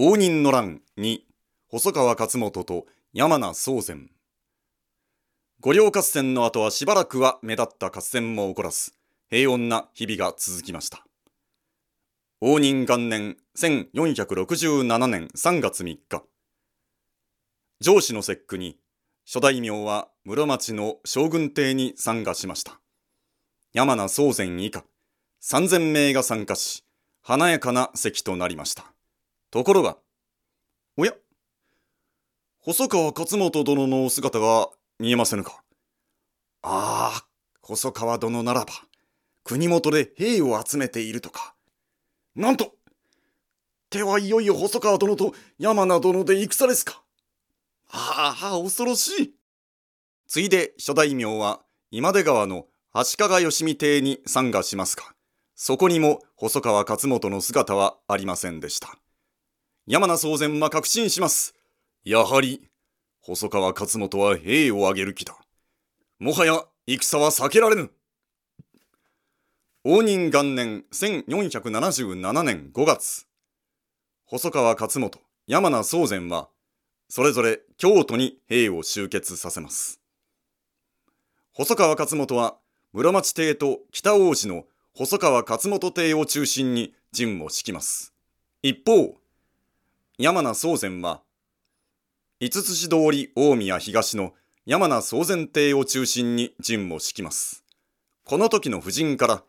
応仁の乱に細川勝元と山名宗全五稜合戦の後はしばらくは目立った合戦も起こらず平穏な日々が続きました。応仁元年1467年3月3日。上司の節句に諸大名は室町の将軍邸に参加しました。山名宗全以下3000名が参加し華やかな席となりました。ところがおや細川勝元殿のお姿が見えませぬか。ああ細川殿ならば国元で兵を集めているとか。なんと手はいよいよ細川殿と山名殿で戦ですか。ああ恐ろしい。ついで諸大名は今出川の足利義見邸に参加しますがそこにも細川勝元の姿はありませんでした。山名宗全は確信します。やはり細川勝元は兵を挙げる気だ。もはや戦は避けられぬ。応仁元年1477年5月。細川勝元山名宗全はそれぞれ京都に兵を集結させます。細川勝元は室町邸と北大路の細川勝元邸を中心に陣を敷きます。一方山名宗全は五つ通り大宮東の山名宗全邸を中心に陣を敷きます。この時の布陣から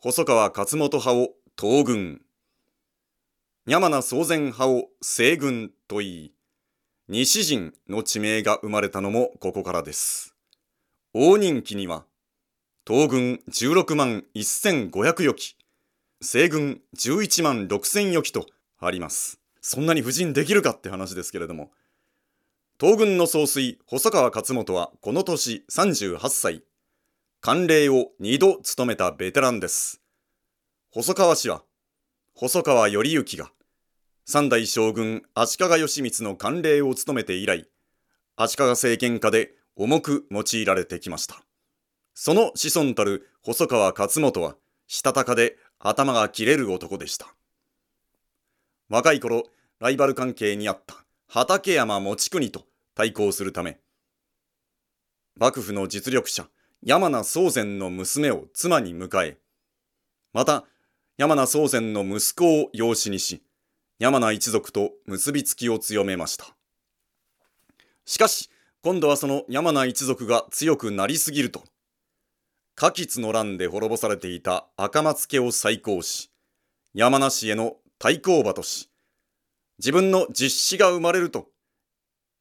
細川勝元派を東軍山名宗全派を西軍と言い西陣の地名が生まれたのもここからです。大人気には東軍16万1500余機西軍11万6000余機とあります。そんなに布陣できるかって話ですけれども。東軍の総帥細川勝元はこの年38歳。官令を2度務めたベテランです。細川氏は細川頼之が三代将軍足利義満の官令を務めて以来足利政権下で重く用いられてきました。その子孫たる細川勝元はしたたかで頭が切れる男でした。若い頃ライバル関係にあった畠山持国と対抗するため幕府の実力者山名宗全の娘を妻に迎えまた山名宗全の息子を養子にし山名一族と結びつきを強めました。しかし今度はその山名一族が強くなりすぎると花吉の乱で滅ぼされていた赤松家を再興し山名氏への対抗馬とし自分の実子が生まれると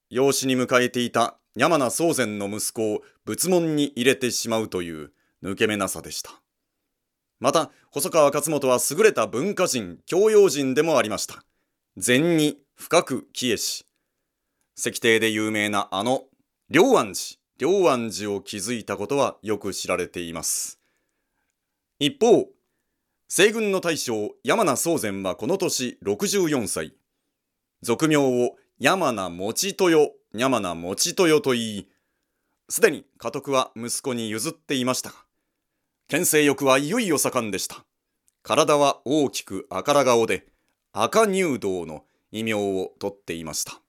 養子に迎えていた山名宗全の息子を仏門に入れてしまうという抜け目なさでした。また細川勝元は優れた文化人教養人でもありました。禅に深く帰依し石庭で有名なあの龍安寺龍安寺を築いたことはよく知られています。一方西軍の大将山名宗全はこの年64歳。俗名を山名持豊山名持豊と言いすでに家督は息子に譲っていましたが牽制欲はいよいよ盛んでした。体は大きく赤ら顔で赤入道の異名をとっていました。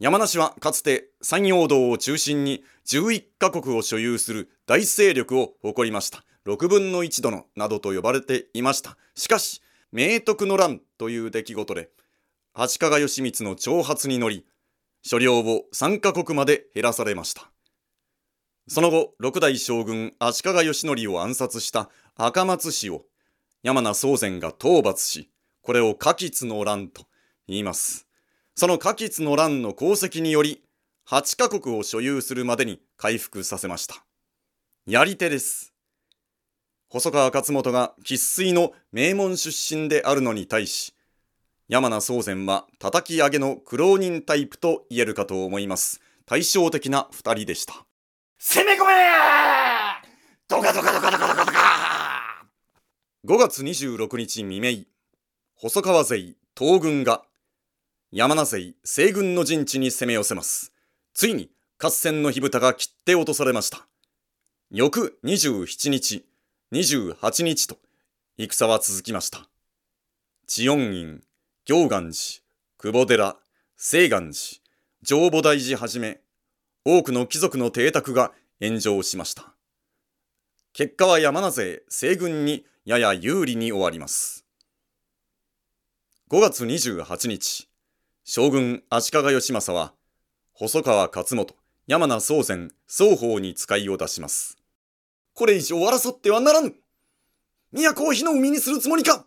山梨はかつて山陽道を中心に11カ国を所有する大勢力を誇りました。6分の1殿などと呼ばれていました。しかし明徳の乱という出来事で足利義満の挑発に乗り所領を3カ国まで減らされました。その後六代将軍足利義則を暗殺した赤松氏を山名宗全が討伐しこれを花吉の乱と言います。その花吉の乱の功績により8カ国を所有するまでに回復させました。やり手です。細川勝元が生粋の名門出身であるのに対し山名宗全は叩き上げの苦労人タイプと言えるかと思います。対照的な2人でした。攻め込め!ドカドカドカドカドカドカ5月26日未明細川勢東軍が山名勢西軍の陣地に攻め寄せます。ついに合戦の火蓋が切って落とされました。翌27日28日と戦は続きました知恩院行願寺、久保寺、清願寺、上母大寺はじめ、多くの貴族の邸宅が炎上しました。結果は山名勢西軍にやや有利に終わります。5月28日、将軍足利義政は、細川勝元、山名宗禅双方に使いを出します。これ以上争ってはならぬ都を火の海にするつもりか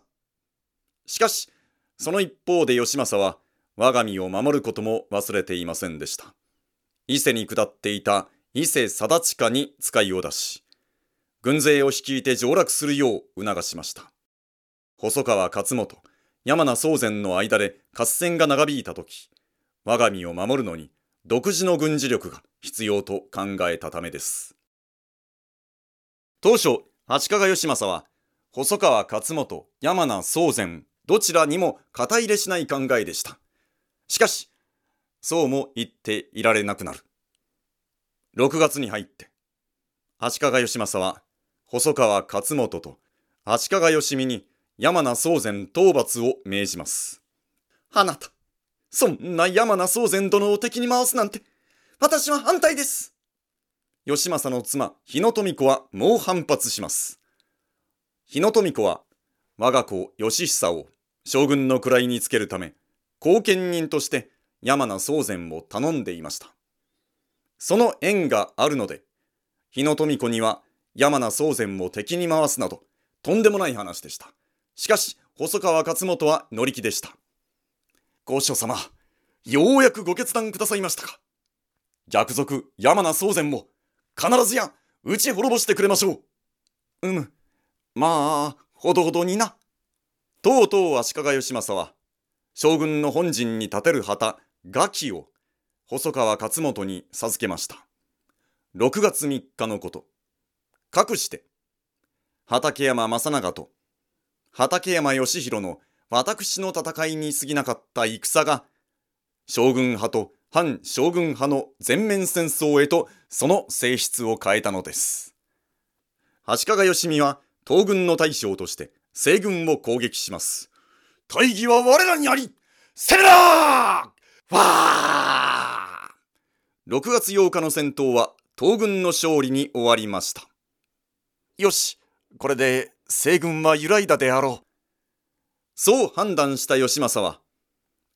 しかし、その一方で義政は、我が身を守ることも忘れていませんでした。伊勢に下っていた伊勢貞親に使いを出し、軍勢を率いて上洛するよう促しました。細川勝元、山名宗禅の間で合戦が長引いた時、我が身を守るのに独自の軍事力が必要と考えたためです。当初、足利義政は、細川勝元、山名宗禅、どちらにも肩入れしない考えでした。しかし、そうも言っていられなくなる。6月に入って、足利義政は、細川勝元と足利義美に山名宗禅討伐を命じます。あなた、そんな山名宗禅殿を敵に回すなんて、私は反対です。義政の妻、日野富子は猛反発します。日野富子は、我が子義久を将軍の位につけるため、後見人として山名宗禅を頼んでいました。その縁があるので、日野富子には山名宗禅を敵に回すなど、とんでもない話でした。しかし、細川勝元は乗り気でした。御所様、ようやくご決断くださいましたか。逆賊山名宗禅も、必ずや、打ち滅ぼしてくれましょう。うむ。まあ、ほどほどにな。とうとう足利義政は、将軍の本陣に立てる旗、画記を、細川勝元に授けました。6月3日のこと。かくして、畠山正長と、畠山義弘の私の戦いに過ぎなかった戦が、将軍派と反将軍派の全面戦争へとその性質を変えたのです。足利義美は東軍の大将として西軍を攻撃します。大義は我らにあり攻めらーわー !6 月8日の戦闘は東軍の勝利に終わりました。よし、これで西軍は揺らいだであろう。そう判断した義政は、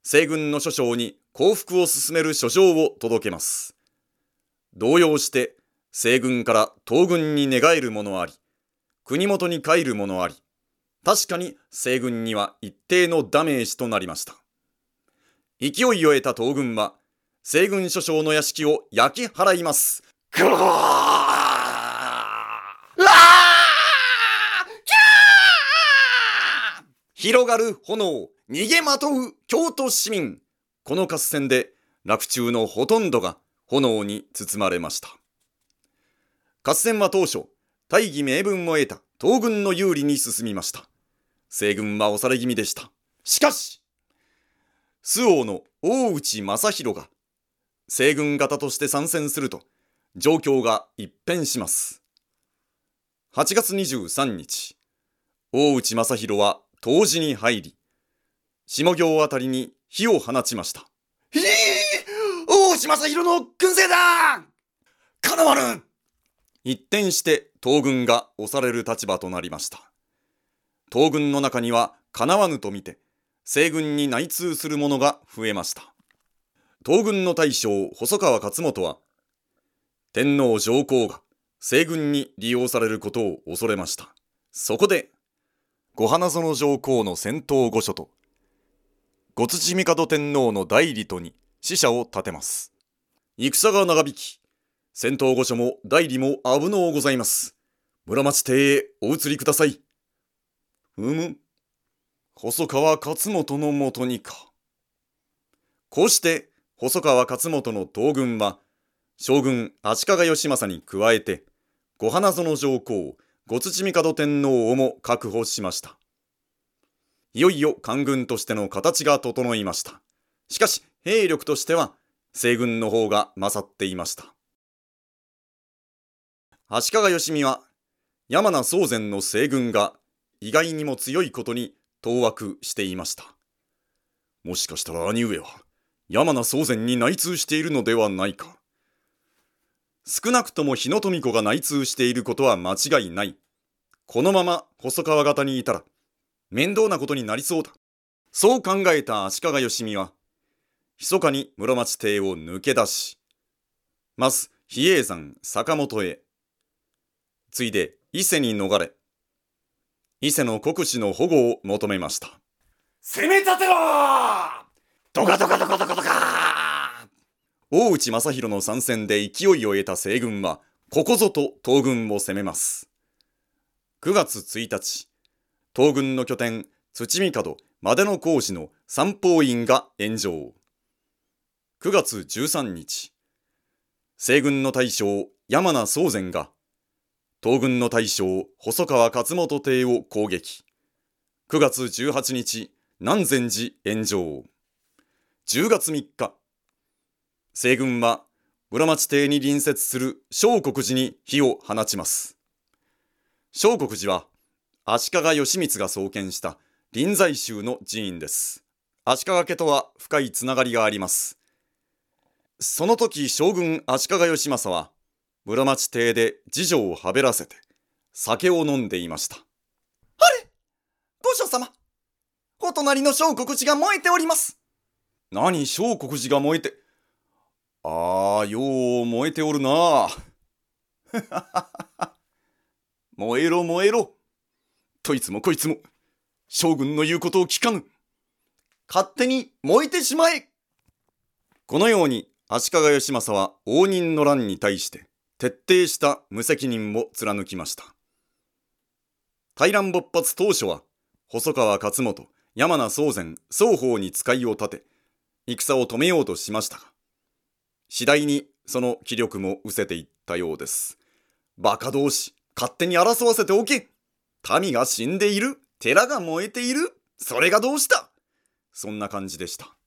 西軍の諸将に降伏を進める書状を届けます。動揺して西軍から東軍に寝返る者あり、国元に帰る者あり、確かに西軍には一定のダメージとなりました。勢いを得た東軍は、西軍諸将の屋敷を焼き払います。ぐ広がる炎、逃げまとう京都市民。この合戦で洛中のほとんどが炎に包まれました。合戦は当初、大義名分を得た東軍の有利に進みました。西軍は押され気味でした。しかし、周王の大内正弘が西軍型として参戦すると、状況が一変します。8月23日、大内正弘は冬至に入り、下行あたりに火を放ちました。ひぃ大島正宏の軍勢だかなわぬ一転して東軍が押される立場となりました。東軍の中にはかなわぬと見て、西軍に内通する者が増えました。東軍の大将細川勝元は、天皇上皇が西軍に利用されることを恐れました。そこで小花園上皇の戦闘御所と、五土帝天皇の代理とに死者を立てます。戦が長引き、戦闘御所も代理も危のうございます。村町邸へお移りください。うむ、細川勝元のもとにか。こうして、細川勝元の東軍は、将軍足利義政に加えて、小花園上皇、五土帝天皇をも確保しました。いよいよ官軍としての形が整いました。しかし、兵力としては、西軍の方が勝っていました。足利義美は、山名宗禅の西軍が意外にも強いことに当惑していました。もしかしたら兄上は山名宗禅に内通しているのではないか少なくとも日野富子が内通していることは間違いないこのまま細川方にいたら面倒なことになりそうだ。そう考えた足利義美は密かに室町邸を抜け出しまず比叡山坂本へ。ついで伊勢に逃れ伊勢の国司の保護を求めました。攻め立てろドカドカドカドカドカ大内正弘の参戦で勢いを得た西軍はここぞと東軍を攻めます。9月1日東軍の拠点土見門真出の工事の三宝院が炎上。9月13日西軍の大将山名宗禅が東軍の大将細川勝元邸を攻撃。9月18日南禅寺炎上。10月3日西軍は室町邸に隣接する小国寺に火を放ちます。小国寺は足利義満が創建した臨済宗の寺院です。足利家とは深いつながりがあります。その時将軍足利義政は室町邸で次女をはべらせて酒を飲んでいました。御所様お隣の小国寺が燃えております。何小国寺が燃えて？ああよう燃えておるな。燃えろ燃えろといつもこいつも将軍の言うことを聞かぬ。勝手に燃えてしまえ。このように足利義政は応仁の乱に対して徹底した無責任を貫きました。大乱勃発当初は細川勝元山名宗禅双方に使いを立て戦を止めようとしましたが次第にその気力も失せていったようです。バカ同士勝手に争わせておけ。民が死んでいる。寺が燃えている。それがどうした？そんな感じでした。